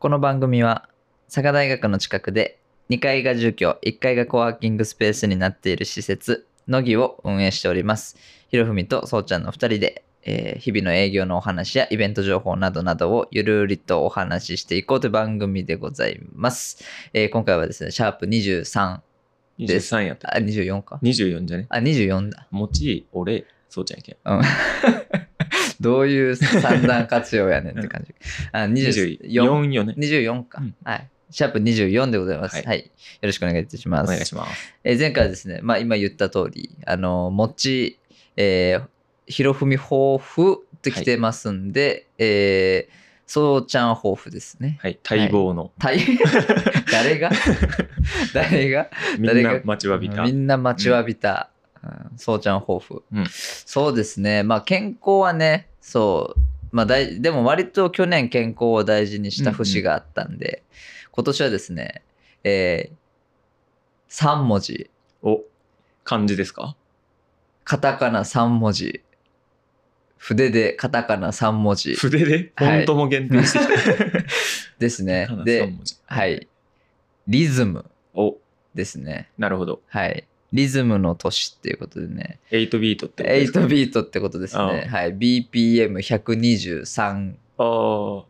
この番組は佐賀大学の近くで2階が住居1階がコワーキングスペースになっている施設乃木を運営しております。ひろふみとそうちゃんの2人で、えー日々の営業のお話やイベント情報などなどをゆるりとお話ししていこうという番組でございます、えー今回はですねシャープ23です。23やったあ24か。24じゃね？あ24だ。もち俺そうちゃんやけん。うんどういう三段活用やねんって感じ。あ、24 24よね。24か、うん。はい。シャープ24でございます。は。はい。いよろしくお願いいたします。お願いします。えー前回はですね、まあ今言った通り、あの、餅、えー、ひろふみ抱負って来てますんで、えー、そうちゃん抱負ですね。はい。待望の、大 誰が？誰が？みんな待ちわびた。みんな待ちわびた、うんそうちゃん抱負、うん。そうですね。まあ健康はねそう。まあ大でも割と去年健康を大事にした節があったんで、今年はですねえー、3文字。お漢字ですか？カタカナ3文字。筆でカタカナ3文字。筆で？フォントも限定して。ですね。ではい。リズムお。ですね。なるほど。はいリズムの年っていうことでね8ビートってことですか？8ビートってことですね。あはい。BPM123。あー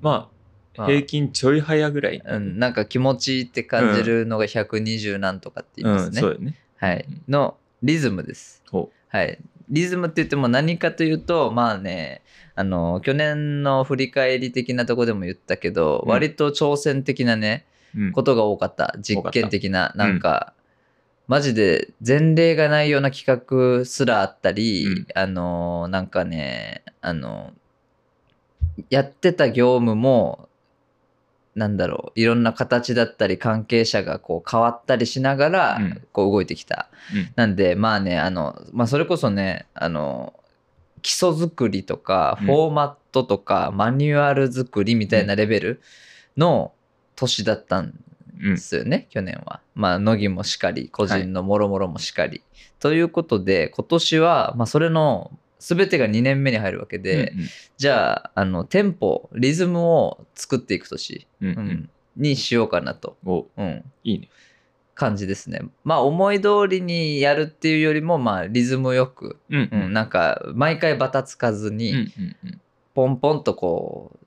まああ平均ちょい早ぐらい、うん、なんか気持ちいいって感じるのが120なんとかって言いますね。そうよねはいうん。のリズムです。ほはい。リズムって言っても何かというと、まあね、あの、去年の振り返り的なとこでも言ったけど、うん割と挑戦的なね、う、うん、ことが多かった。実験的な、なんか、マジで前例がないような企画すらあったり、うん。あのーなんかね、あのやってた業務も、なんだろう、いろんな形だったり、関係者がこう変わったりしながらうん、こう動いてきた。うん。なんで、まあね、あの、まあそれこそね、あの、基礎作りとか、うん。フォーマットとか、マニュアル作りみたいなレベルの年だったんうんですよね、去年は。まあ、乃木もしかり、個人のもろもろもしかり。ということで、今年は、まあ、それの全てが2年目に入るわけで、うんじゃあ、あの、テンポ、リズムを作っていく年、うんううんんにしようかなと、おうん、いいね。感じですね。まあ、思い通りにやるっていうよりも、まあ、リズムよく、うん。うん、なんか、毎回バタつかずに、うんうんうん。ポンポンとこう、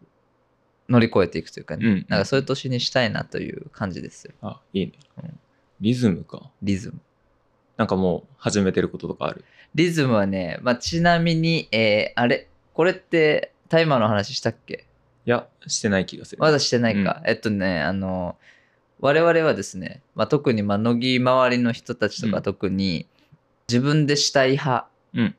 乗り越えていくというかね、うん。なんかそういう年にしたいなという感じですよ、あいいね、うん。リズムか。リズム。なんかもう始めてることとかある？リズムはね、まあ、ちなみに、えーあれこれってタイマーの話したっけ？いやしてない気がする。まだしてないか。えっとね、あの、我々はですね、まあ、特に、まあ、乃木周りの人たちとかうん。特に、自分でしたい派うん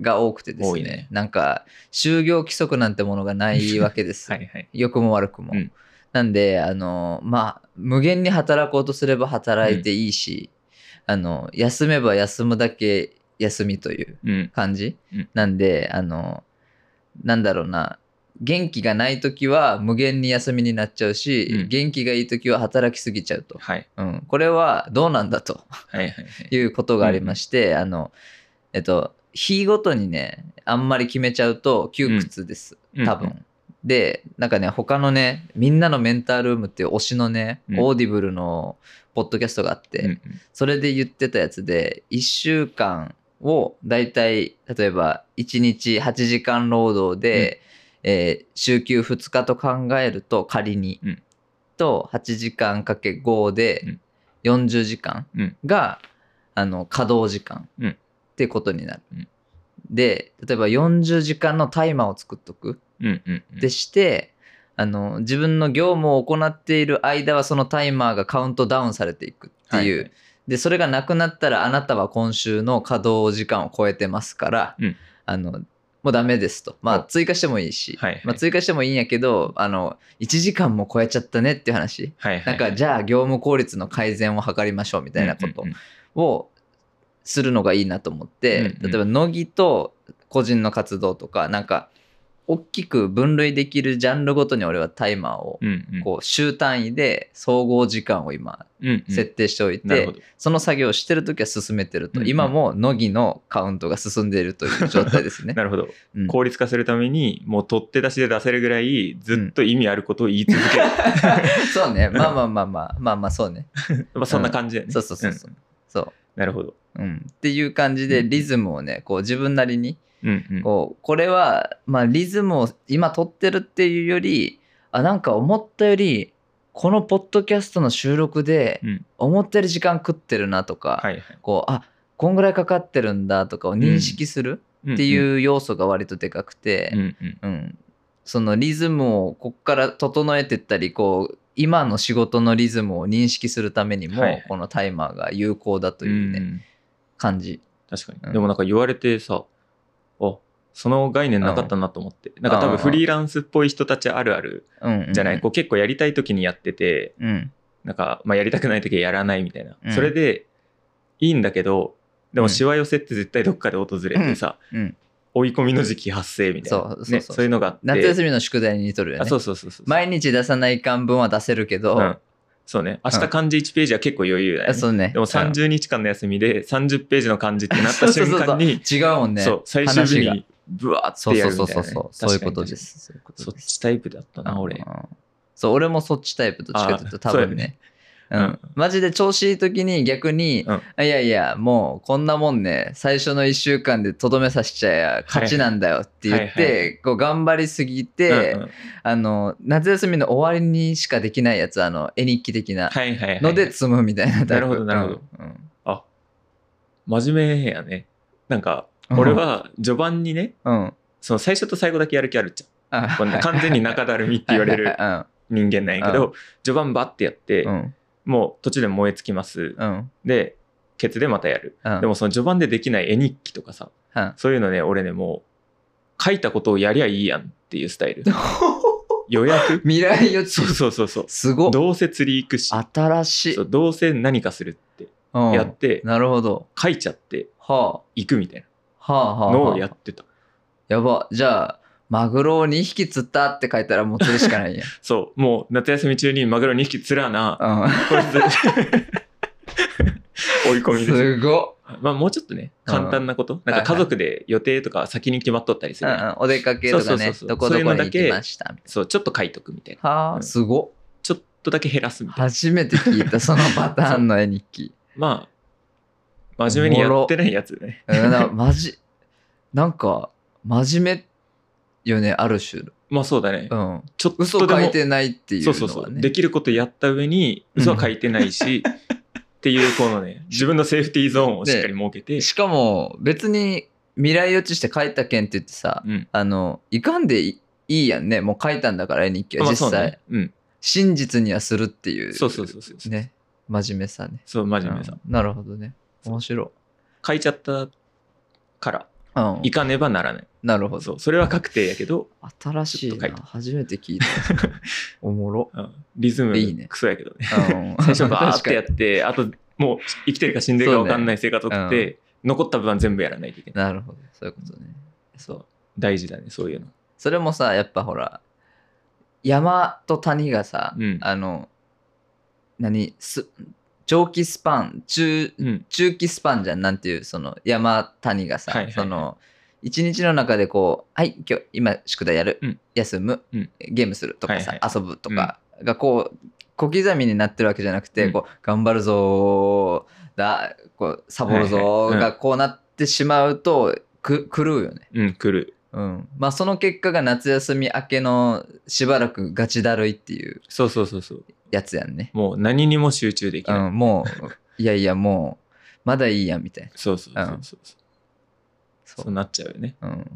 が多くてですね、ね。なんか、就業規則なんてものがないわけです。はいはい。良くも悪くも。うん。なんで、あの、まあ、無限に働こうとすれば働いていいし、あの、休めば休むだけ休みといううん。感じ、うん。なんであのなんだろうな。元気がない時は無限に休みになっちゃうし、うん。元気がいい時は働きすぎちゃうと、はい。うん、これはどうなんだとはいはいはい。いうことがありまして、あのえっと日ごとにねあんまり決めちゃうと窮屈です、うん。多分。うんでなんかね他のねみんなのメンタールームっていう推しのね、うん。オーディブルのポッドキャストがあって、うんそれで言ってたやつで、1週間をだいたい、例えば1日8時間労働で、えー週休2日と考えると仮に、うん。と8時間かける5で40時間うん。が、あの稼働時間。うんってことになる。うんで、例えば40時間のタイマーを作っとく。うんうんうん。でして、あの自分の業務を行っている間はそのタイマーがカウントダウンされていくっていう、はいはい。でそれがなくなったらあなたは今週の稼働時間を超えてますから、うん。あのもうダメですと。まあお。追加してもいいし、はいはい。まあ、追加してもいいんやけどあの1時間も超えちゃったねっていう話。はいはいなんかじゃあ業務効率の改善を図りましょうみたいなことをするのがいいなと思って、うんうん例えば乃木と個人の活動とかなんか大きく分類できるジャンルごとに俺はタイマーをうんうん。こう週単位で総合時間を今うんうん設定しておいて、なるほど。その作業をしてる時は進めてると、うんうん今も乃木のカウントが進んでいるという状態ですね。なるほど。うん効率化するために、もう取って出しで出せるぐらい、ずっと意味あることを言い続ける。そうね。まあまあまあまあ、まあまあそうね。まあそんな感じだよね。そうそうそうそう。そうんなるほど。う。うん。っていう感じでうんリズムをね、こう自分なりに、うんうん。こう、これは、まあリズムを今取ってるっていうより、あ、なんか思ったより、このポッドキャストの収録でうん思ったより時間食ってるなとか、はいはい。こう、あ、こんぐらいかかってるんだとかを認識するっていう要素が割とでかくて、うんうん。うん、そのリズムをこっから整えてったりこう今の仕事のリズムを認識するためにも、はいはい。このタイマーが有効だというね、ん。感じ。確かに、うん。でもなんか言われてさあその概念なかったなと思って、なんか多うん分フリーランスっぽい人たちあるあるうんうんじゃない、こう結構やりたい時にやっててうん。なんか、まあ、やりたくない時はやらないみたいな、うん。それでいいんだけどでうん。もしわ寄せって絶対どっかで訪れてさ、うん、追い込みの時期発生みたいな。そうそうそうね、そういうのがあって。夏休みの宿題に似とるよあねそうそうそうそう。毎日出さない漢文は出せるけど、うん、そうね。明日漢字1ページは結構余裕だよね、あそうね。でも30日間の休みで30ページの漢字ってなった瞬間に違うもんね。そう最終日にブワーそうってやそうそうるみたいな、ね、そうそうそういうことで確かに。すそういうことそっです。ちタイプだったな俺。うん。そう俺もそっちタイプ。というと多分ねううん。ん、マジで調子いい時に逆に、うん。いやいやもうこんなもんね最初の1週間でとどめさせちゃや勝ちなんだよって言って、はいはい。こう頑張りすぎて、うんうん。あの夏休みの終わりにしかできないやつあの絵日記的なので積むみたいななるほどなるほど。うん。うんあ真面目やね。なんか俺は序盤にねうん。その最初と最後だけやる気あるじゃん。完全に中だるみって言われるは人間なんやけど序盤バッてやってうんもう途中で燃え尽きます。うん。でケツでまたやる。うん。でもその序盤でできない絵日記とかさうん。そういうのね俺ねもう書いたことをやりゃいいやんっていうスタイル。予約？未来予知。そうそうそうそう。すご。っどうせ釣り行くし。新しい。そうどうせ何かするってうん。やってなるほど。書いちゃっては行くみたいあはあはあなのはあ。をやってた。やば。じゃあ、マグロを2匹釣ったって書いたらもう釣るしかないやん。そうもう夏休み中にマグロ2匹釣らな。うこいつ 追い込みん。です。すごまあもうちょっとね簡単なこと、なんか家族で予定とか先に決まっとったりすっ。うるやん、んうん、お出かけとかねそうそうそうそ、う。どこどこに行きました。そうちょっと書いとくみたいな。なはあ、うん。すごっ。ちょっとだけ減らすみたいな。初めて聞いた、そのパターンの絵日記。まあ真面目にやってないやつね。うんなマジ、なんか、真面目よね、ある種。まあそうだね、うん。ちょっ嘘とでも書いてないっていうのはね。そうそうそうできることやった上に嘘は書いてないし、っていうこのね自分のセーフティーゾーンをしっかり設けて、しかも、別に未来予知して書いた件って言ってさ、うんあの、いかんでいいいやんね。もう書いたんだから、絵日記はまあ実際。そうねうん、真実にはするっていう。そうそうそうそうね。真面目さね。そう真面目さ、うんなるほどね。面白書いちゃったからい。うんい。かねばならないなるほど。そうそれは確定やけど、新しいなちょっと書い。た初めて聞いた。おもろ。うんリズムいいねクソやけどねうん 最初バーってやってあともう生きてるか死んでるか分かんない生活を送って、残った分は全部やらないといけないになるほど。そういうことね。そう。大事だねそういうのそれもさ、やっぱほら、山と谷がさ、うんあの、何す長期スパン、中、うん中期スパンじゃん、なんていう、その山谷がさ、はいはいはいその、一日の中でこう、はい、今日、今、宿題やる、うん。休む、うん。ゲームするとかさ、はいは遊ぶとかがこう、小刻みになってるわけじゃなくて、うんこう、頑張るぞーだ、こう、サボるぞがこうなってしまうと、く、狂うよね。うん来るうん。まあ、その結果が夏休み明けのしばらくガチだるいっていうそうそうそうそう。やつやんね。もう何にも集中できない、うん、もう、いやいや、もう、まだいいやんみたいな。そうそうそうそう。そうそそう。なっちゃうよね。うん。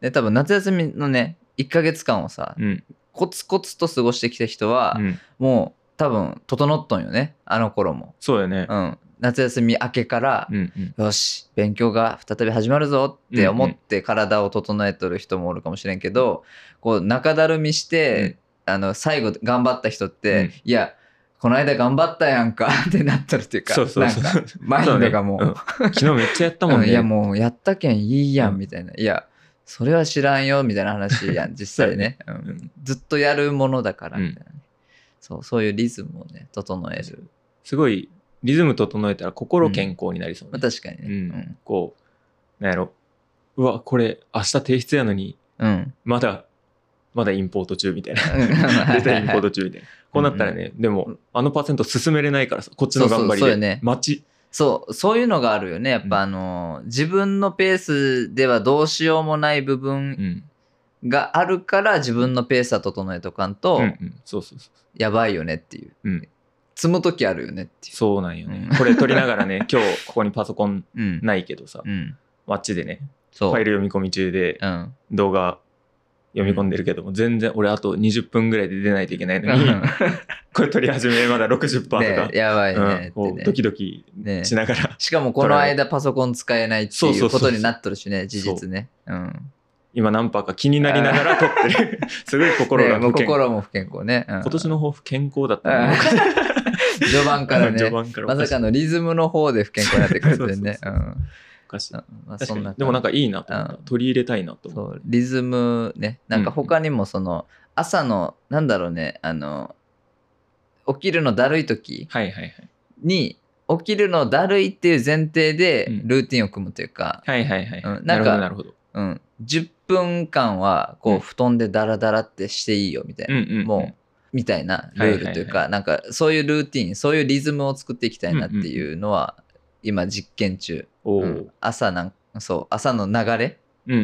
で、多分夏休みのね、1ヶ月間をさ、うん。コツコツと過ごしてきた人は、うん。もう多分整っとんよね、あの頃も。そうよね。うん。夏休み明けからう、んうん。よし、勉強が再び始まるぞって思って体を整えとる人もおるかもしれんけど、こう中だるみして、あの最後頑張った人って、うん。いやこの間頑張ったやんか ってなっとるっていうかそうそうそう。なんかマインドがもう。ね。うん。昨日めっちゃやったもんね、うんいやもうやったけんいいやんうん。みたいな、いやそれは知らんよみたいな話やん 実際ね、うんうん。ずっとやるものだからうん。みたいなね、そうそういうリズムをね整える、すごいリズム整えたら心健康になりそうまあ、ね。確かにね。うん。こう、なんやろ。うわ、これ明日提出やのに、うん、うん。まだ、まだインポート中みたいな。うんデータインポート中みたいな。こうなったらね、でも、あのパーセント進めれないからさ、こっちの頑張りで。そうそうそうよね待ち。そうそういうのがあるよねやっうんぱあの、自分のペースではどうしようもない部う分ん。があるから自分のペースは整えとかんと、うんうん。そうそうそう。やばいよねっていう、うん積む時あるよねっていうそうなんよねうん。これ撮りながらね、今日ここにパソコンうんないけどさ、うんあっちでね、ファイル読み込み中でうん動画読み込んでるけども、全然俺あと20分ぐらいで出ないといけないのに、これ撮り始めまだ60%とか、ねやばいねうん。ね。ドキドキねしながら、しかもこの間パソコン使えないってそうそうそうそう。いうことになっとるしね事実ね。う。ん。今何パーか気になりながら撮ってる。すごい心ねもうが不健康。心も不健康ね、うん。今年の抱負健康だったね。序盤からね。まさかのリズムの方で不健康になってくるってね。そううん。おかしいまあそんなでもなんかいいなと思った。うん。取り入れたいなと思っそうリズムね。なんか他にもその朝のなんだろうねあの起きるのだるい時た。はいはいはい。に起きるのだるいっていう前提でうん。ルーティンを組むというか、はいはいはい。うんなんかなるほど。うん、10分間はこううん。布団でダラダラってしていいよみたいな、うんうんうん。もうみたいなルールというか、はいなんかそういうルーティンそういうリズムを作っていきたいなっていうのは今実験中、お朝なんそう朝の流れ？うん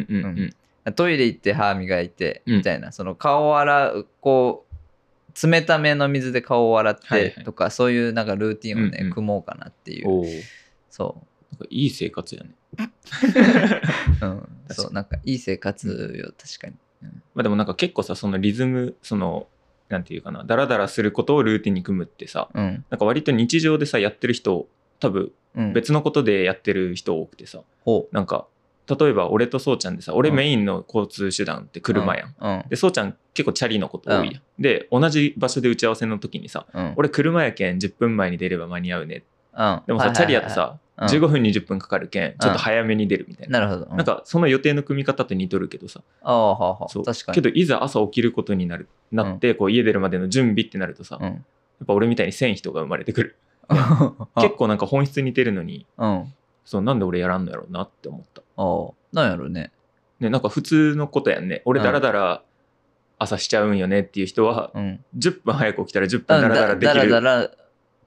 うん。トイレ行って歯磨いてうん。みたいな、その顔を洗うこう冷ための水で顔を洗っはいはい。てとか、そういうなんかルーティンをね、うんうん。組もうかなっていう。おお。なんそかいい生活やね。う、うん、そうなんかいい生活よ確かに、まあでもなんか結構さ、そのリズム、その、なんていうかな、ダラダラすることをルーティンに組むってさ、うん。なんか割と日常でさ、やってる人、多分うん、別のことでやってる人多くてさ、ほなんか、例えば俺とそうちゃんでさ、俺うん。メインの交通手段ってう車やん。うん。で、そうちゃん結構チャリのこと多いやん。で、同じ場所で打ち合わせの時にさ、うん。俺車やけん10分前に出れば間に合うね。うん。でもさ、チャリやとさ、うん。15分20分かかるけん、ちょっと早めに出るみたいな。なるほど、うなんかその予定の組み方と似とるけどさ、ああはあはあそう。確かに。けどいざ朝起きることになるなって、こう家出るまでの準備ってなるとさ、やっうんぱ俺みたいにせん人が生まれてくる。結構なんか本質似てるのに、うん。そうなんで俺やらんのやろうなって思った。ああなんやろね。ね、なんか普通のことやんね。俺うんだらだら朝しちゃうんよねっていう人は、うん。10分早く起きたら10うん分だらだらできだる。らだら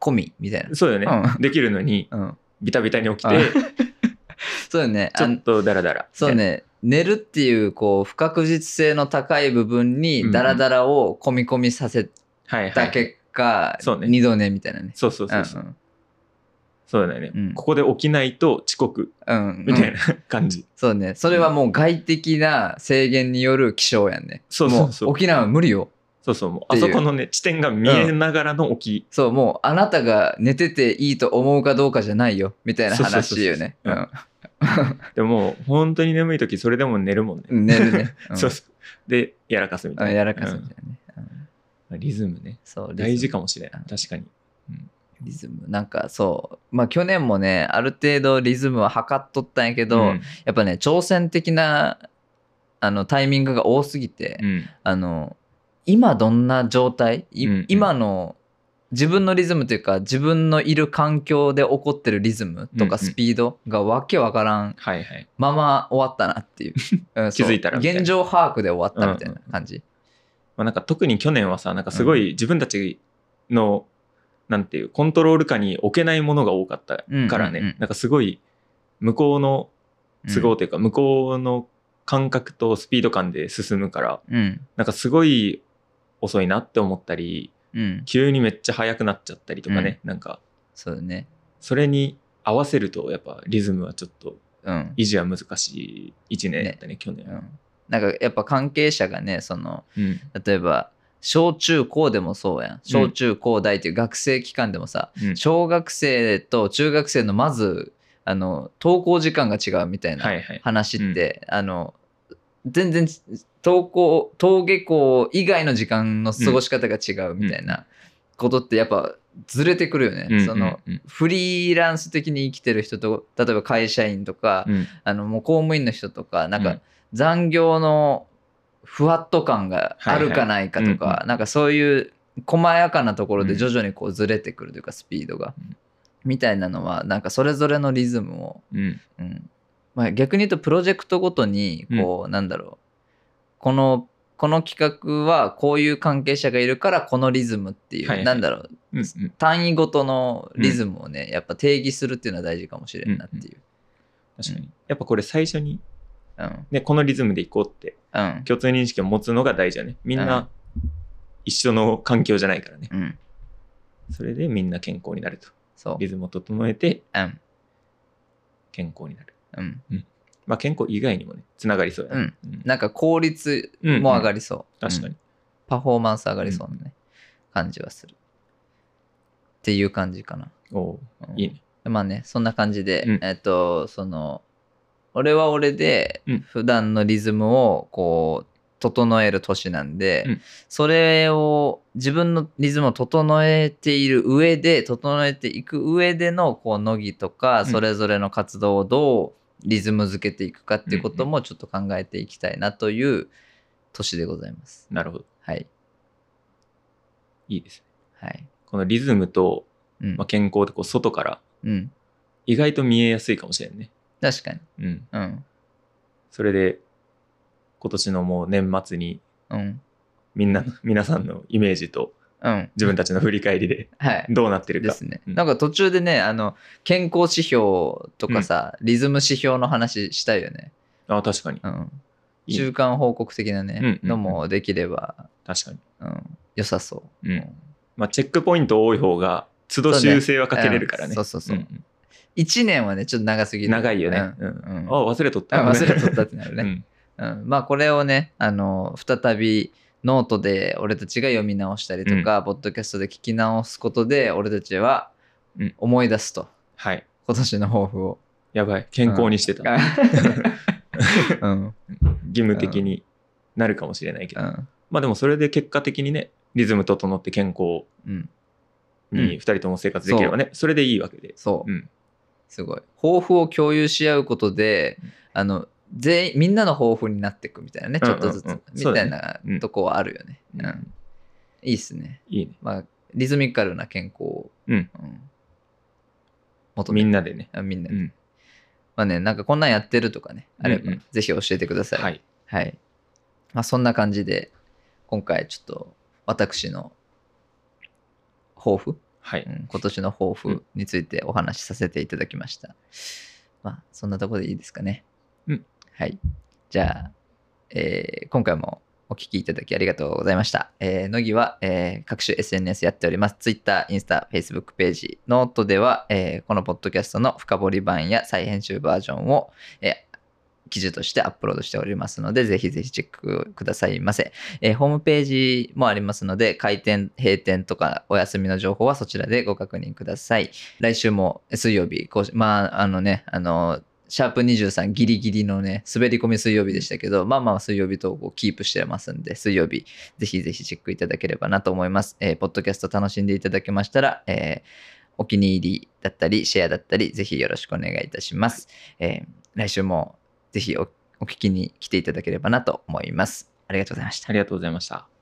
込みみたいな。そうよね、うん。できるのに、うん。ビタビタに起きあて、そうよね。あちょっとだらだら。そうね。寝るっていうこう不確実性の高い部分にダラダラを込み込みさせ。た結果、そうね。二度寝みたいなね。そうそうそうそう。んそうだよね、うん。ここで起きないと遅刻。うんうん。みたいな感じ。そうね。それはもう外的な制限による起床やんね。そうそうそう。もう起きないは無理よ。そうそう、もうあそこのね、地点が見えながらの起き。そう。もうあなたが寝てていいと思うかどうかじゃないよ。みたいな話よね。でも本当に眠い時それでも寝るもんね。うん寝るね、うん。そうそう。で、やらかすみたいな。うんやらかすみたいなね、リズムね。そう大事かももしれん。うん。確かに。リズム。なんかそう。まあ去年もねある程度リズムは測っとったんやけど、うん。やっぱね挑戦的なあのタイミングが多すぎて、うん。あの今どんな状態、いうんうん。今の自分のリズムというか自分のいる環境で起こってるリズムとうんうん。かスピードがわけわからん。まま終わったなっていう、うん気づいたら現状把握で終わったみたいな感じ、まあ、なんか特に去年はさ、なんかすごい自分たちの、なんていう、コントロール下に置けないものが多かったからね、うんうんうん。なんかすごい向こうの都合うんというか、向こうの感覚とスピード感で進むから、うん。なんかすごい遅いなって思ったり、うん。急にめっちゃ速くなっちゃったりとかね、なんか。そうだね。それに合わせるとやっぱリズムはちょっとうん、維持は難しい1年だったね。去年は。うん、なんかやっぱ関係者がねそのうん。例えば小中高でもそうやん。小中高大っていう学生期間でもさ、うん。小学生と中学生のまずあの登校時間が違うみたいなはいはい。話って、あの全然登校登下校以外の時間の過ごし方が違うみたいなことってやっぱずれてくるよね、うんそのうん。フリーランス的に生きてる人と例えば会社員とか、うん。あのもう公務員の人とかなんか、うん残業のふわっと感があるかないかとか、はいはい。うんなんかそういう細やかなところでうん。徐々にこうずれてくるというかスピードが、うん。みたいなのはなんかそれぞれのリズムを、うん。うん。まあ、逆に言うとプロジェクトごとにこう、なんだろう。このこの企画はこういう関係者がいるからこのリズムっていう、はいはい。なんだろう。うんうん。単位ごとのリズムをね、やっぱ定義するっていうのは大事かもしれんなっていう。確かに。やっぱこれ最初に、うん。ね、このリズムでいこうってうん。共通認識を持つのが大事だねみんうんな一緒の環境じゃないからねうん。それでみんな健康になるとそう。リズムを整えてうん。健康になるうん。まあ健康以外にもねつながりそうやね、うんなんか効率うんも上がりそう。確かにうん、パフォーマンス上がりそうなね、感じはする。っていう感じかな。おううんいいねまあね、そんな感じで、うんえっと、その、俺は俺でうん普段のリズムをこう、整える年なんで、うんそれを自分のリズムを整えている上で整えていく上でのこう乃木とかんそれぞれの活動をどうリズム付けていくかっていうこともちょっと考えていきたいなという年でございます。なるほどはい。いいですねはい。このリズムと、うん。まあ、健康ってこう外からうん。意外と見えやすいかもしれんね確かに。うんうん。それで今年のもう年末にうん。みんな皆さんのイメージとうん。自分たちの振り返りではい。どうなってるかですね。うんなんか途中でね、あの、健康指標とかさ、リズム指標の話したいよね。あ確かにうん。いい中間報告的なね、うんうんうんのもできれば、確かにうん、良さそう。うんまあチェックポイント多い方が都度修正はかけれるからねそうそうそう。んん1年はね、ちょっと長すぎる。長いよね、ううんん。うん。あ忘れとった。あ忘れとったってなるね。うん。うん、まあこれをねあの再びノートで俺たちが読み直したりとか、ポッドキャストで聞き直すことで俺たちはうん。思い出すと、はい。今年の抱負を。やばい。健康にしてた、うん。義務的になるかもしれないけど、うん。まあでもそれで結果的にねリズム整って健康うん、に2人とも生活できればね、それでいいわけで。そう、うんすごい。抱負を共有し合うことで、うん。あの全員みんなの抱負になっていくみたいなねちょっとずつ、うんうんうんみたいなうん。とこはあるよね、うん。うん。いいっすね。いいね。まあリズミカルな健康を、うん。求めて。みんなでね、あみんなで。うん、まあね、なんかこんなんやってるとかね、あれば、うん。うんぜひ教えてください。。はい。い。まあそんな感じで、今回ちょっと私の抱負、はい、うん今年の抱負についてお話しさせていただきました。まあそんなところでいいですかね。うん。はい。じゃあ、えー今回もお聞きいただきありがとうございました。えー、ノギは、えー各種 SNS やっております。Twitter、インスタ、Facebook ページ、ノートでは、えーこのポッドキャストの深掘り版や再編集バージョンを、えー記事としてアップロードしておりますので、ぜひぜひチェックくださいませ。えーホームページもありますので、開店、閉店とかお休みの情報はそちらでご確認ください。来週も水曜日、こうまあ、あのね、あの、シャープ23ギリギリのね、滑り込み水曜日でしたけど、まあまあ水曜日投稿キープしてますんで、水曜日、ぜひぜひチェックいただければなと思います。えーポッドキャスト楽しんでいただけましたら、えーお気に入りだったり、シェアだったり、ぜひよろしくお願いいたします。えー来週もぜひおお聞きに来ていただければなと思います。ありがとうございましたあ。りがとうございました